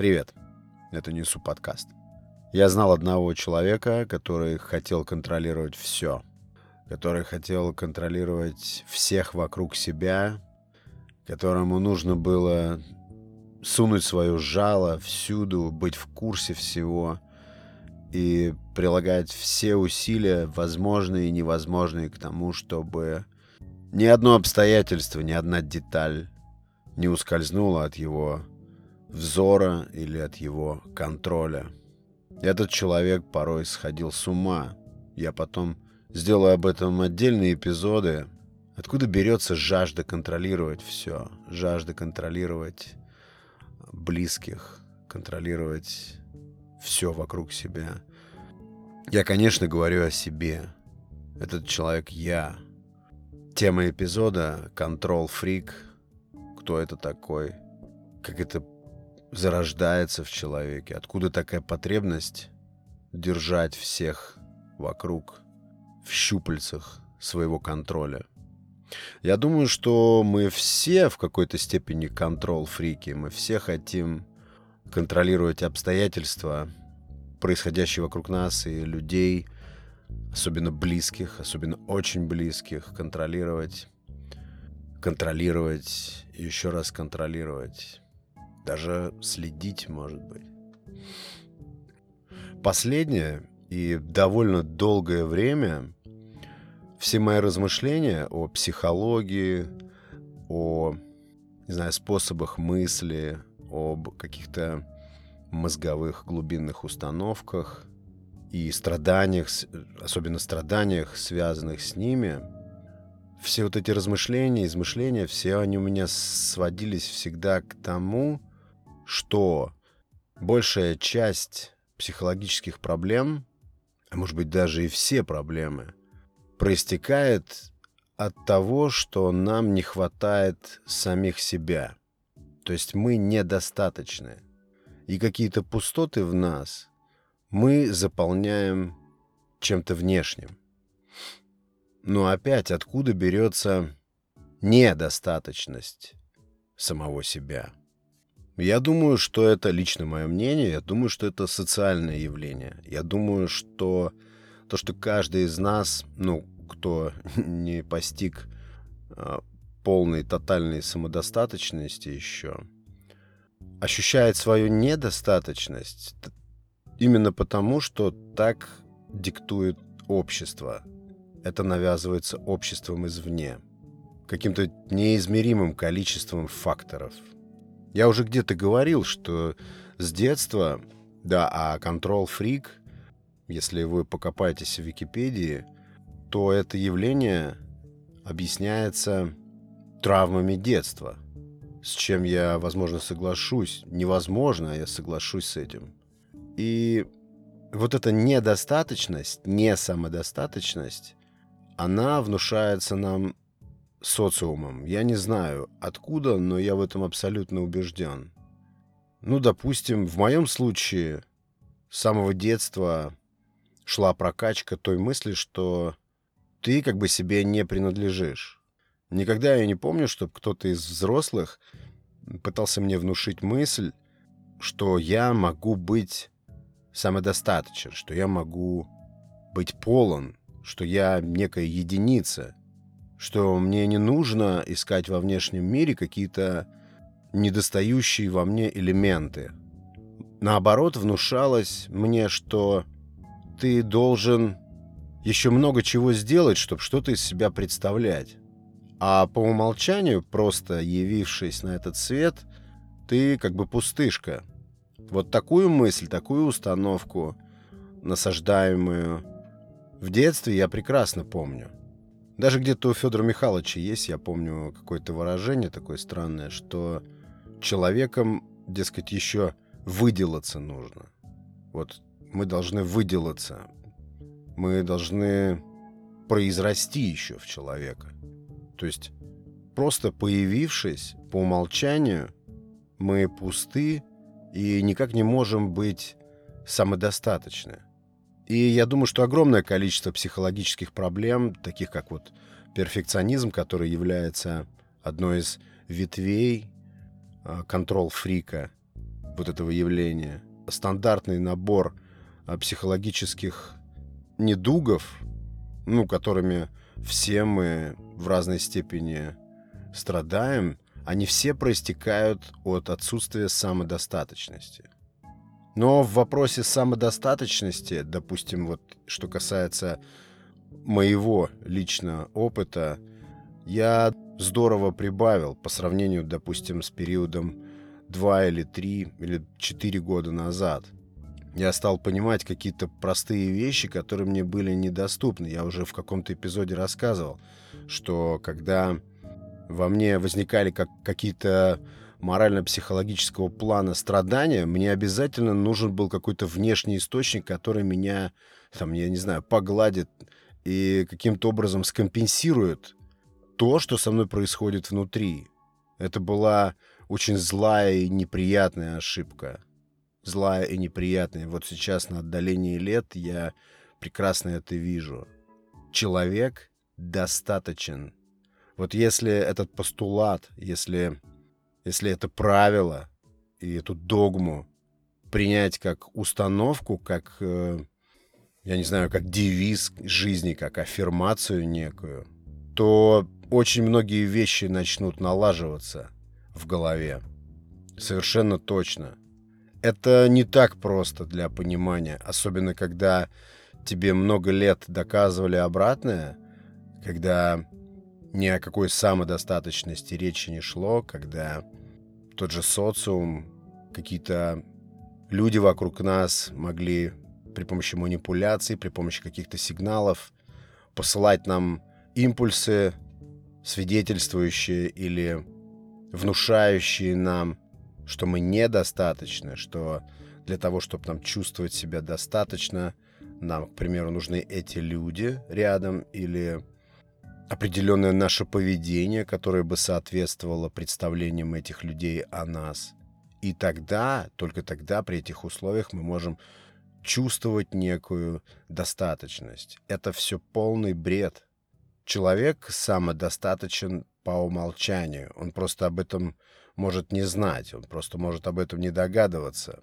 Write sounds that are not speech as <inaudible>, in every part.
Привет, это Несу подкаст. Я знал одного человека, который хотел контролировать все. Который хотел контролировать всех вокруг себя, которому нужно было сунуть свое жало всюду, быть в курсе всего и прилагать все усилия, возможные и невозможные, к тому, чтобы ни одно обстоятельство, ни одна деталь не ускользнула от его взора или от его контроля. Этот человек порой сходил с ума. Я потом сделаю об этом отдельные эпизоды. Откуда берется жажда контролировать все? Жажда контролировать близких, контролировать все вокруг себя. Я, конечно, говорю о себе. Этот человек я. Тема эпизода «Контрол фрик». Кто это такой? Как это зарождается в человеке? Откуда такая потребность держать всех вокруг в щупальцах своего контроля? Я думаю, что мы все в какой-то степени контрол-фрики. Мы все хотим контролировать обстоятельства, происходящие вокруг нас, и людей, особенно близких, особенно очень близких, контролировать, контролировать, еще раз контролировать. Даже следить, может быть. Последнее и довольно долгое время все мои размышления о психологии, о, не знаю, способах мысли, об каких-то мозговых глубинных установках и страданиях, особенно страданиях, связанных с ними, все вот эти размышления, измышления, все они у меня сводились всегда к тому, что большая часть психологических проблем, а может быть даже и все проблемы – проистекает от того, что нам не хватает самих себя. То есть мы недостаточны. И какие-то пустоты в нас мы заполняем чем-то внешним. Но опять откуда берется недостаточность самого себя? Я думаю, что это лично мое мнение, я думаю, что это социальное явление. Я думаю, что то, что каждый из нас, ну, кто <laughs> не постиг а, полной, тотальной самодостаточности еще, ощущает свою недостаточность именно потому, что так диктует общество. Это навязывается обществом извне, каким-то неизмеримым количеством факторов. Я уже где-то говорил, что с детства, да, а контрол-фрик, если вы покопаетесь в Википедии – то это явление объясняется травмами детства, с чем я, возможно, соглашусь. Невозможно, а я соглашусь с этим. И вот эта недостаточность, не самодостаточность, она внушается нам социумом. Я не знаю откуда, но я в этом абсолютно убежден. Ну, допустим, в моем случае с самого детства шла прокачка той мысли, что ты как бы себе не принадлежишь. Никогда я не помню, чтобы кто-то из взрослых пытался мне внушить мысль, что я могу быть самодостаточен, что я могу быть полон, что я некая единица, что мне не нужно искать во внешнем мире какие-то недостающие во мне элементы. Наоборот, внушалось мне, что ты должен еще много чего сделать, чтобы что-то из себя представлять. А по умолчанию, просто явившись на этот свет, ты как бы пустышка. Вот такую мысль, такую установку, насаждаемую в детстве, я прекрасно помню. Даже где-то у Федора Михайловича есть, я помню, какое-то выражение такое странное, что человеком, дескать, еще выделаться нужно. Вот мы должны выделаться, мы должны произрасти еще в человека. То есть просто появившись по умолчанию, мы пусты и никак не можем быть самодостаточны. И я думаю, что огромное количество психологических проблем, таких как вот перфекционизм, который является одной из ветвей а, контрол-фрика, вот этого явления. Стандартный набор а, психологических недугов, ну, которыми все мы в разной степени страдаем, они все проистекают от отсутствия самодостаточности. Но в вопросе самодостаточности, допустим, вот что касается моего личного опыта, я здорово прибавил по сравнению, допустим, с периодом 2 или 3 или 4 года назад. Я стал понимать какие-то простые вещи, которые мне были недоступны. Я уже в каком-то эпизоде рассказывал, что когда во мне возникали как какие-то морально-психологического плана страдания, мне обязательно нужен был какой-то внешний источник, который меня, там, я не знаю, погладит и каким-то образом скомпенсирует то, что со мной происходит внутри. Это была очень злая и неприятная ошибка. Злая и неприятная. Вот сейчас на отдалении лет я прекрасно это вижу. Человек достаточен. Вот если этот постулат, если если это правило и эту догму принять как установку, как, э, я не знаю, как девиз жизни, как аффирмацию некую, то очень многие вещи начнут налаживаться в голове. Совершенно точно. Это не так просто для понимания, особенно когда тебе много лет доказывали обратное, когда ни о какой самодостаточности речи не шло, когда тот же социум, какие-то люди вокруг нас могли при помощи манипуляций, при помощи каких-то сигналов посылать нам импульсы, свидетельствующие или внушающие нам, что мы недостаточны, что для того, чтобы нам чувствовать себя достаточно, нам, к примеру, нужны эти люди рядом или определенное наше поведение, которое бы соответствовало представлениям этих людей о нас. И тогда, только тогда, при этих условиях мы можем чувствовать некую достаточность. Это все полный бред. Человек самодостаточен по умолчанию. Он просто об этом может не знать, он просто может об этом не догадываться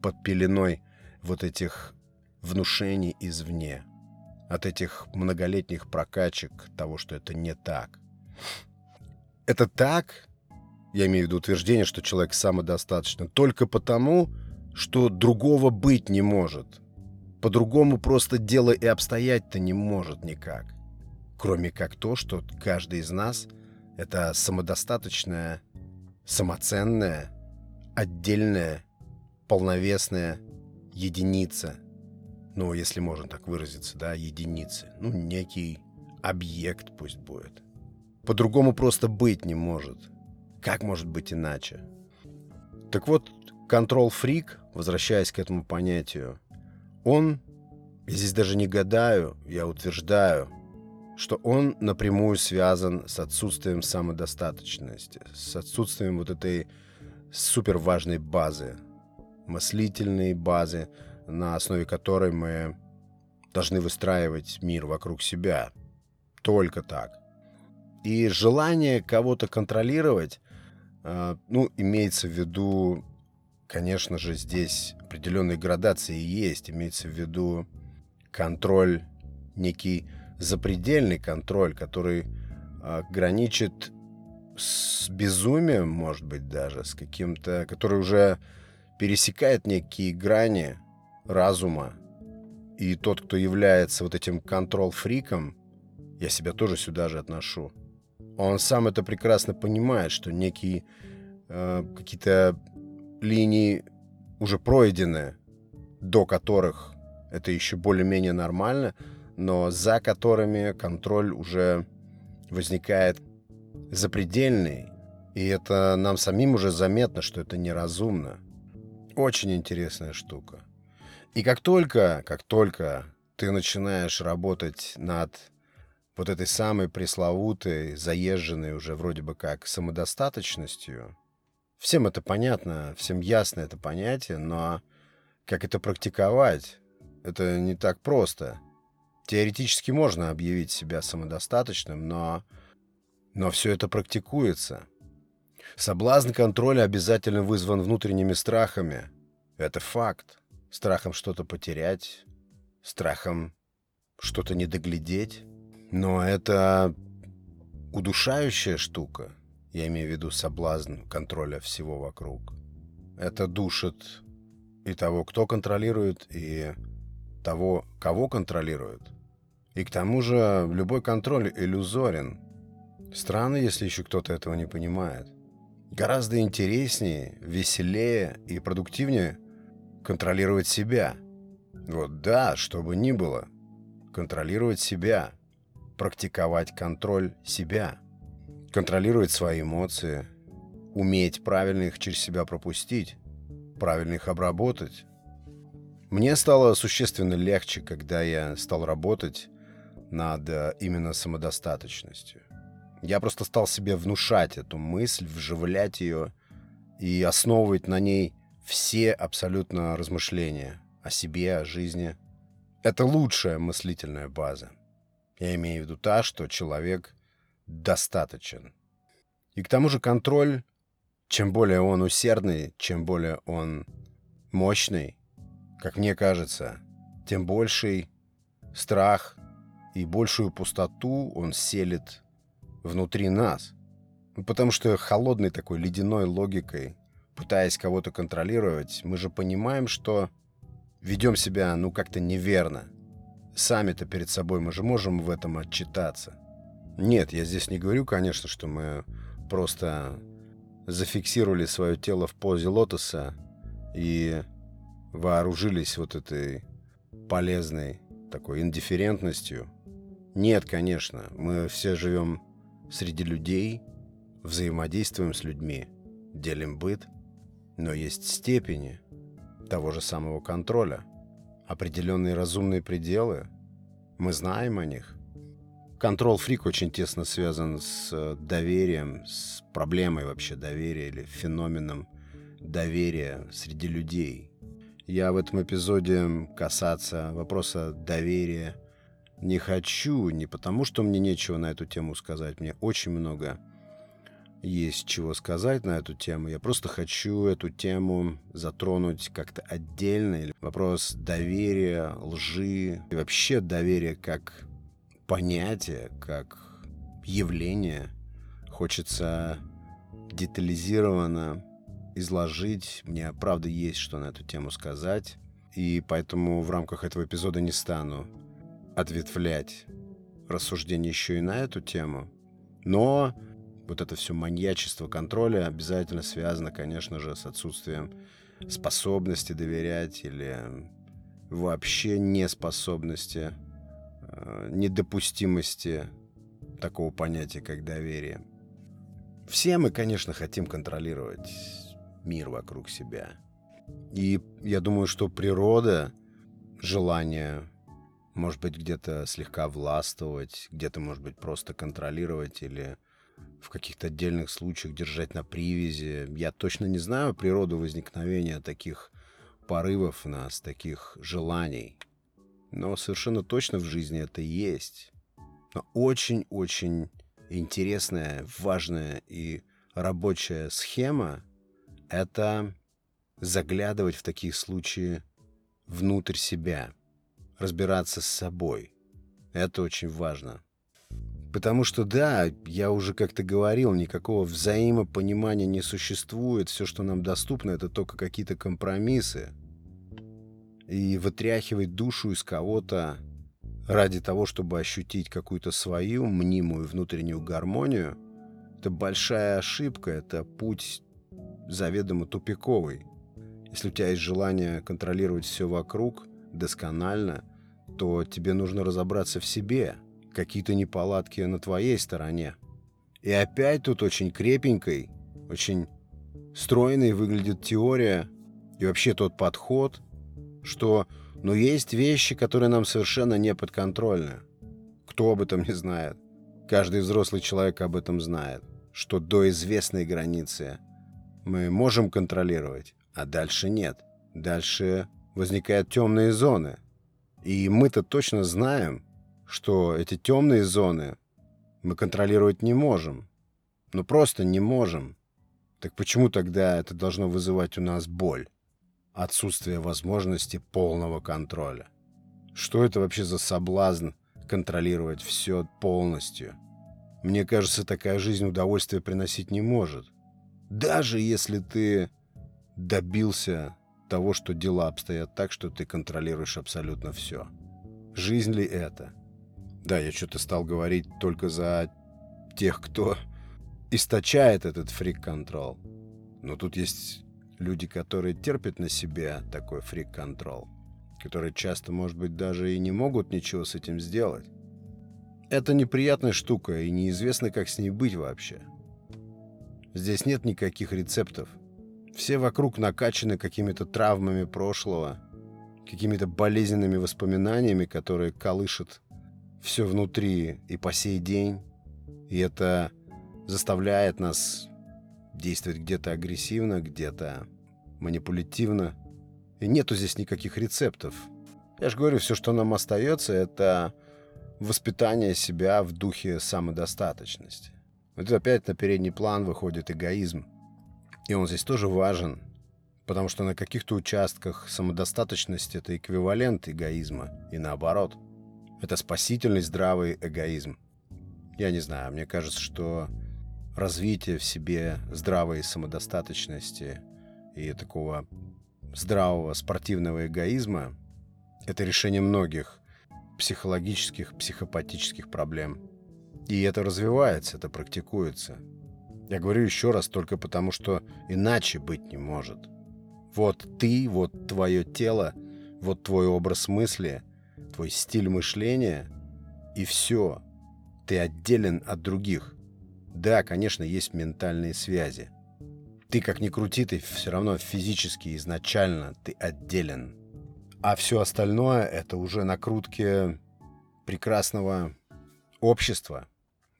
под пеленой вот этих внушений извне от этих многолетних прокачек того, что это не так. Это так, я имею в виду утверждение, что человек самодостаточен, только потому, что другого быть не может. По-другому просто дело и обстоять-то не может никак. Кроме как то, что каждый из нас — это самодостаточная, самоценная, отдельная, полновесная единица — ну, если можно так выразиться, да, единицы. Ну, некий объект пусть будет. По-другому просто быть не может. Как может быть иначе? Так вот, контрол-фрик, возвращаясь к этому понятию, он, я здесь даже не гадаю, я утверждаю, что он напрямую связан с отсутствием самодостаточности, с отсутствием вот этой супер важной базы, мыслительной базы, на основе которой мы должны выстраивать мир вокруг себя. Только так. И желание кого-то контролировать, э, ну, имеется в виду, конечно же, здесь определенные градации есть. Имеется в виду контроль, некий запредельный контроль, который э, граничит с безумием, может быть, даже, с каким-то, который уже пересекает некие грани, разума. И тот, кто является вот этим контрол-фриком, я себя тоже сюда же отношу. Он сам это прекрасно понимает, что некие э, какие-то линии уже пройдены, до которых это еще более-менее нормально, но за которыми контроль уже возникает запредельный. И это нам самим уже заметно, что это неразумно. Очень интересная штука. И как только, как только ты начинаешь работать над вот этой самой пресловутой, заезженной уже вроде бы как самодостаточностью, всем это понятно, всем ясно это понятие, но как это практиковать, это не так просто. Теоретически можно объявить себя самодостаточным, но, но все это практикуется. Соблазн контроля обязательно вызван внутренними страхами. Это факт. Страхом что-то потерять, страхом что-то не доглядеть. Но это удушающая штука. Я имею в виду соблазн контроля всего вокруг. Это душит и того, кто контролирует, и того, кого контролирует. И к тому же любой контроль иллюзорен. Странно, если еще кто-то этого не понимает. Гораздо интереснее, веселее и продуктивнее контролировать себя. Вот да, что бы ни было. Контролировать себя. Практиковать контроль себя. Контролировать свои эмоции. Уметь правильно их через себя пропустить. Правильно их обработать. Мне стало существенно легче, когда я стал работать над э, именно самодостаточностью. Я просто стал себе внушать эту мысль, вживлять ее и основывать на ней все абсолютно размышления о себе, о жизни. Это лучшая мыслительная база. Я имею в виду та, что человек достаточен. И к тому же контроль, чем более он усердный, чем более он мощный, как мне кажется, тем больший страх и большую пустоту он селит внутри нас. Потому что холодной такой ледяной логикой, пытаясь кого-то контролировать, мы же понимаем, что ведем себя, ну, как-то неверно. Сами-то перед собой мы же можем в этом отчитаться. Нет, я здесь не говорю, конечно, что мы просто зафиксировали свое тело в позе лотоса и вооружились вот этой полезной такой индифферентностью. Нет, конечно, мы все живем среди людей, взаимодействуем с людьми, делим быт, но есть степени того же самого контроля, определенные разумные пределы, мы знаем о них. Контрол-фрик очень тесно связан с э, доверием, с проблемой вообще доверия или феноменом доверия среди людей. Я в этом эпизоде касаться вопроса доверия не хочу, не потому что мне нечего на эту тему сказать, мне очень много есть чего сказать на эту тему. Я просто хочу эту тему затронуть как-то отдельно. Вопрос доверия, лжи и вообще доверия как понятие, как явление. Хочется детализированно изложить. Мне, правда, есть что на эту тему сказать. И поэтому в рамках этого эпизода не стану ответвлять рассуждения еще и на эту тему. Но вот это все маньячество контроля обязательно связано, конечно же, с отсутствием способности доверять или вообще неспособности, э, недопустимости такого понятия, как доверие. Все мы, конечно, хотим контролировать мир вокруг себя. И я думаю, что природа, желание может быть, где-то слегка властвовать, где-то, может быть, просто контролировать или в каких-то отдельных случаях держать на привязи. Я точно не знаю природу возникновения таких порывов нас, таких желаний. Но совершенно точно в жизни это есть. Но очень-очень интересная, важная и рабочая схема — это заглядывать в такие случаи внутрь себя — разбираться с собой. Это очень важно. Потому что, да, я уже как-то говорил, никакого взаимопонимания не существует. Все, что нам доступно, это только какие-то компромиссы. И вытряхивать душу из кого-то ради того, чтобы ощутить какую-то свою мнимую внутреннюю гармонию, это большая ошибка, это путь заведомо тупиковый. Если у тебя есть желание контролировать все вокруг – досконально, то тебе нужно разобраться в себе, какие-то неполадки на твоей стороне. И опять тут очень крепенькой, очень стройной выглядит теория и вообще тот подход, что ну есть вещи, которые нам совершенно не подконтрольны. Кто об этом не знает? Каждый взрослый человек об этом знает, что до известной границы мы можем контролировать, а дальше нет. Дальше возникают темные зоны. И мы-то точно знаем, что эти темные зоны мы контролировать не можем. Ну просто не можем. Так почему тогда это должно вызывать у нас боль? Отсутствие возможности полного контроля. Что это вообще за соблазн контролировать все полностью? Мне кажется, такая жизнь удовольствия приносить не может. Даже если ты добился того, что дела обстоят так, что ты контролируешь абсолютно все. Жизнь ли это? Да, я что-то стал говорить только за тех, кто источает этот фрик-контрол. Но тут есть люди, которые терпят на себе такой фрик-контрол, которые часто, может быть, даже и не могут ничего с этим сделать. Это неприятная штука, и неизвестно, как с ней быть вообще. Здесь нет никаких рецептов. Все вокруг накачаны какими-то травмами прошлого, какими-то болезненными воспоминаниями, которые колышут все внутри и по сей день. И это заставляет нас действовать где-то агрессивно, где-то манипулятивно. И нету здесь никаких рецептов. Я же говорю, все, что нам остается, это воспитание себя в духе самодостаточности. Вот опять на передний план выходит эгоизм. И он здесь тоже важен, потому что на каких-то участках самодостаточность — это эквивалент эгоизма, и наоборот. Это спасительный здравый эгоизм. Я не знаю, мне кажется, что развитие в себе здравой самодостаточности и такого здравого спортивного эгоизма — это решение многих психологических, психопатических проблем. И это развивается, это практикуется. Я говорю еще раз только потому, что иначе быть не может. Вот ты, вот твое тело, вот твой образ мысли, твой стиль мышления, и все. Ты отделен от других. Да, конечно, есть ментальные связи. Ты как ни крути, ты все равно физически изначально ты отделен. А все остальное это уже накрутки прекрасного общества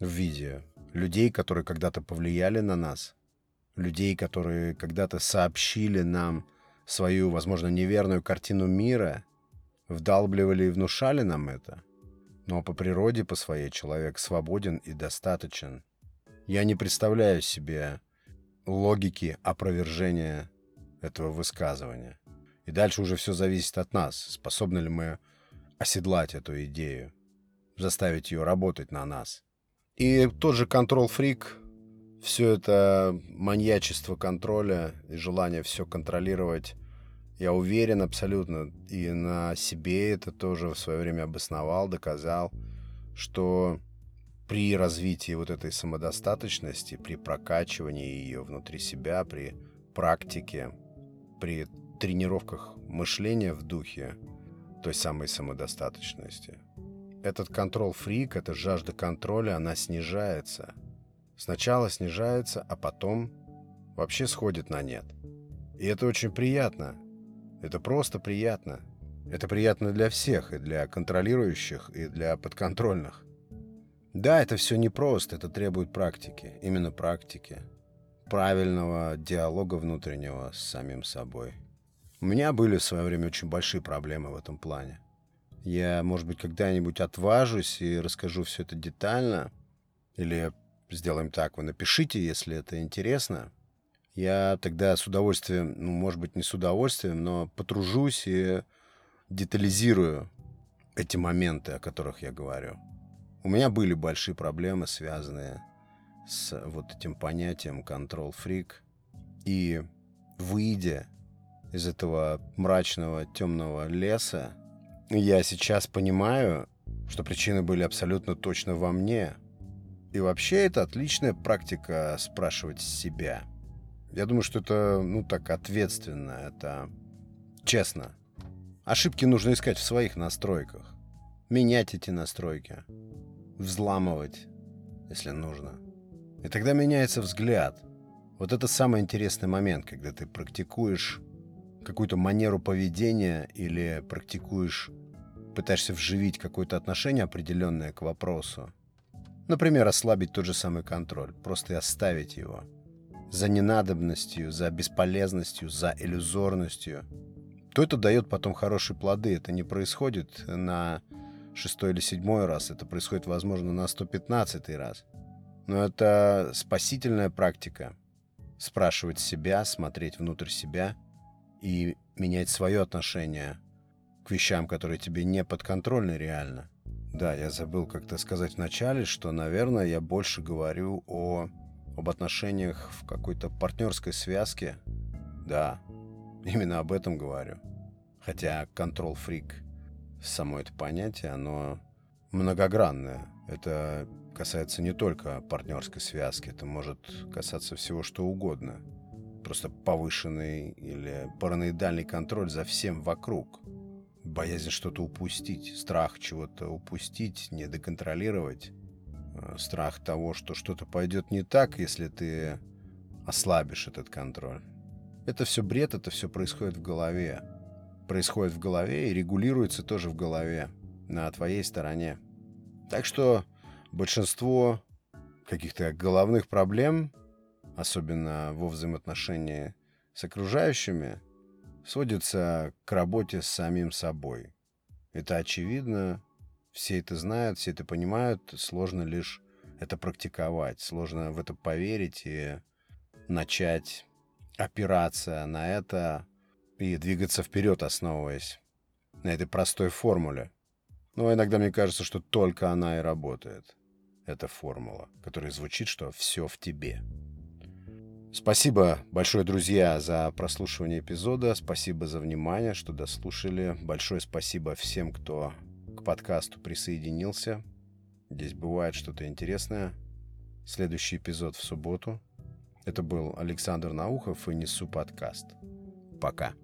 в виде людей, которые когда-то повлияли на нас, людей, которые когда-то сообщили нам свою, возможно, неверную картину мира, вдалбливали и внушали нам это. Но по природе, по своей, человек свободен и достаточен. Я не представляю себе логики опровержения этого высказывания. И дальше уже все зависит от нас, способны ли мы оседлать эту идею, заставить ее работать на нас. И тот же контрол-фрик, все это маньячество контроля и желание все контролировать, я уверен абсолютно, и на себе это тоже в свое время обосновал, доказал, что при развитии вот этой самодостаточности, при прокачивании ее внутри себя, при практике, при тренировках мышления в духе той самой самодостаточности – этот контрол-фрик, эта жажда контроля, она снижается. Сначала снижается, а потом вообще сходит на нет. И это очень приятно. Это просто приятно. Это приятно для всех, и для контролирующих, и для подконтрольных. Да, это все непросто, это требует практики, именно практики. Правильного диалога внутреннего с самим собой. У меня были в свое время очень большие проблемы в этом плане. Я, может быть, когда-нибудь отважусь и расскажу все это детально. Или сделаем так, вы напишите, если это интересно. Я тогда с удовольствием, ну, может быть, не с удовольствием, но потружусь и детализирую эти моменты, о которых я говорю. У меня были большие проблемы, связанные с вот этим понятием контрол-фрик. И выйдя из этого мрачного темного леса, я сейчас понимаю, что причины были абсолютно точно во мне. И вообще это отличная практика спрашивать себя. Я думаю, что это, ну так, ответственно, это честно. Ошибки нужно искать в своих настройках. Менять эти настройки. Взламывать, если нужно. И тогда меняется взгляд. Вот это самый интересный момент, когда ты практикуешь какую-то манеру поведения или практикуешь пытаешься вживить какое-то отношение определенное к вопросу, например, ослабить тот же самый контроль, просто и оставить его, за ненадобностью, за бесполезностью, за иллюзорностью, то это дает потом хорошие плоды. Это не происходит на шестой или седьмой раз, это происходит, возможно, на 115 раз. Но это спасительная практика. спрашивать себя, смотреть внутрь себя и менять свое отношение к вещам, которые тебе не подконтрольны реально. Да, я забыл как-то сказать вначале, что, наверное, я больше говорю о, об отношениях в какой-то партнерской связке. Да, именно об этом говорю. Хотя контрол-фрик, само это понятие, оно многогранное. Это касается не только партнерской связки, это может касаться всего что угодно. Просто повышенный или параноидальный контроль за всем вокруг. Боязнь что-то упустить, страх чего-то упустить, не доконтролировать. Страх того, что что-то пойдет не так, если ты ослабишь этот контроль. Это все бред, это все происходит в голове. Происходит в голове и регулируется тоже в голове, на твоей стороне. Так что большинство каких-то головных проблем, особенно во взаимоотношении с окружающими, сводится к работе с самим собой. Это очевидно, все это знают, все это понимают, сложно лишь это практиковать, сложно в это поверить и начать опираться на это и двигаться вперед, основываясь на этой простой формуле. Но иногда мне кажется, что только она и работает. Эта формула, которая звучит, что все в тебе. Спасибо большое, друзья, за прослушивание эпизода. Спасибо за внимание, что дослушали. Большое спасибо всем, кто к подкасту присоединился. Здесь бывает что-то интересное. Следующий эпизод в субботу. Это был Александр Наухов и Несу подкаст. Пока.